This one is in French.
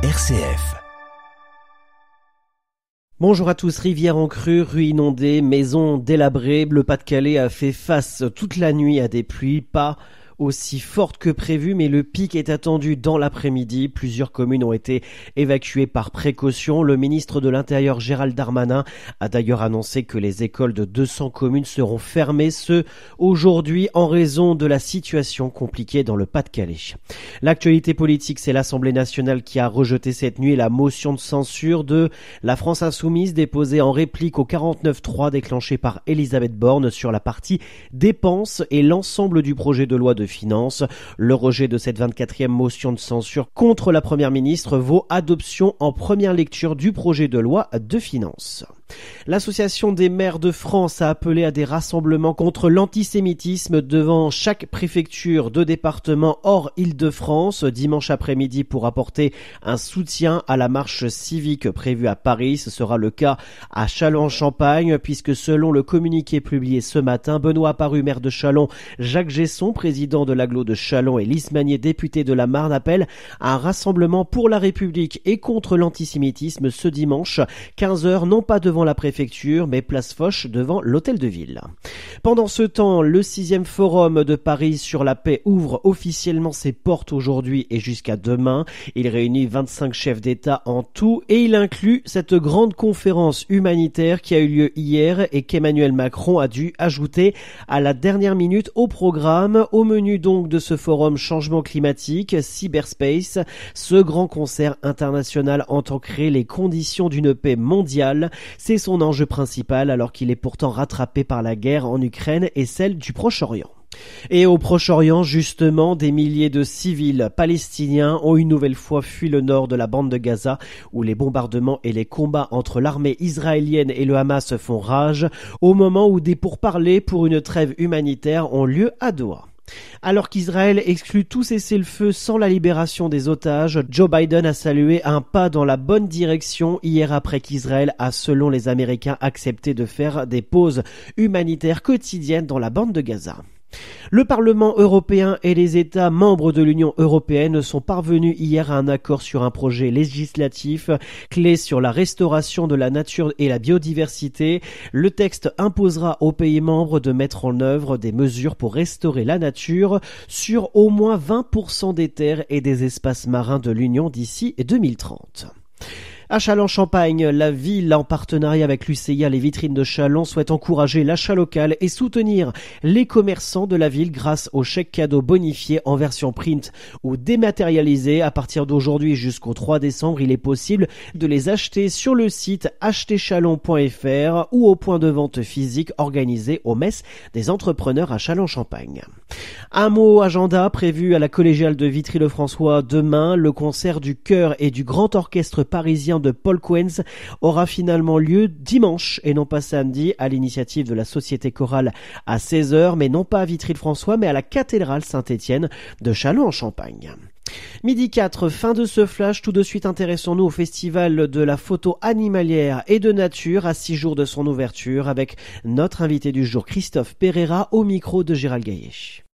RCF. Bonjour à tous, rivière en crue, rue inondée, maisons délabrées, le Pas-de-Calais a fait face toute la nuit à des pluies, pas aussi forte que prévu, mais le pic est attendu dans l'après-midi. Plusieurs communes ont été évacuées par précaution. Le ministre de l'Intérieur Gérald Darmanin a d'ailleurs annoncé que les écoles de 200 communes seront fermées, ce aujourd'hui en raison de la situation compliquée dans le Pas-de-Calais. L'actualité politique, c'est l'Assemblée nationale qui a rejeté cette nuit la motion de censure de la France insoumise déposée en réplique au 49-3 déclenché par Elisabeth Borne sur la partie dépenses et l'ensemble du projet de loi de finances. Le rejet de cette 24e motion de censure contre la première ministre vaut adoption en première lecture du projet de loi de finances. L'Association des maires de France a appelé à des rassemblements contre l'antisémitisme devant chaque préfecture de département hors Île-de-France dimanche après-midi pour apporter un soutien à la marche civique prévue à Paris. Ce sera le cas à Châlons-Champagne puisque selon le communiqué publié ce matin, Benoît Paru, maire de Châlons, Jacques Gesson, président de l'aglo de Châlons et Lise Magnier, député de la Marne, appellent à un rassemblement pour la République et contre l'antisémitisme ce dimanche, 15h, non pas devant la préfecture, mais place Foch devant l'hôtel de ville. Pendant ce temps, le sixième forum de Paris sur la paix ouvre officiellement ses portes aujourd'hui et jusqu'à demain. Il réunit 25 chefs d'État en tout et il inclut cette grande conférence humanitaire qui a eu lieu hier et qu'Emmanuel Macron a dû ajouter à la dernière minute au programme. Au menu donc de ce forum changement climatique, cyberspace, ce grand concert international entend créer les conditions d'une paix mondiale. C'est son enjeu principal alors qu'il est pourtant rattrapé par la guerre en Ukraine et celle du Proche-Orient. Et au Proche-Orient, justement, des milliers de civils palestiniens ont une nouvelle fois fui le nord de la bande de Gaza, où les bombardements et les combats entre l'armée israélienne et le Hamas font rage, au moment où des pourparlers pour une trêve humanitaire ont lieu à Doha. Alors qu'Israël exclut tout cessez-le-feu sans la libération des otages, Joe Biden a salué un pas dans la bonne direction hier après qu'Israël a, selon les Américains, accepté de faire des pauses humanitaires quotidiennes dans la bande de Gaza. Le Parlement européen et les États membres de l'Union européenne sont parvenus hier à un accord sur un projet législatif clé sur la restauration de la nature et la biodiversité. Le texte imposera aux pays membres de mettre en œuvre des mesures pour restaurer la nature sur au moins 20% des terres et des espaces marins de l'Union d'ici 2030. À Châlons-Champagne, la ville, en partenariat avec l'UCIA Les Vitrines de Châlons, souhaite encourager l'achat local et soutenir les commerçants de la ville grâce aux chèques cadeaux bonifiés en version print ou dématérialisés. À partir d'aujourd'hui jusqu'au 3 décembre, il est possible de les acheter sur le site acheterchalon.fr ou au point de vente physique organisé au Mess des entrepreneurs à Châlons-Champagne. Un mot agenda prévu à la collégiale de Vitry-le-François demain. Le concert du chœur et du grand orchestre parisien de Paul Quenz aura finalement lieu dimanche et non pas samedi à l'initiative de la Société Chorale à 16h, mais non pas à Vitry-le-François, mais à la cathédrale Saint-Étienne de Châlons-en-Champagne. Midi 4, fin de ce flash. Tout de suite, intéressons-nous au festival de la photo animalière et de nature à six jours de son ouverture avec notre invité du jour, Christophe Pereira, au micro de Gérald Gaillet.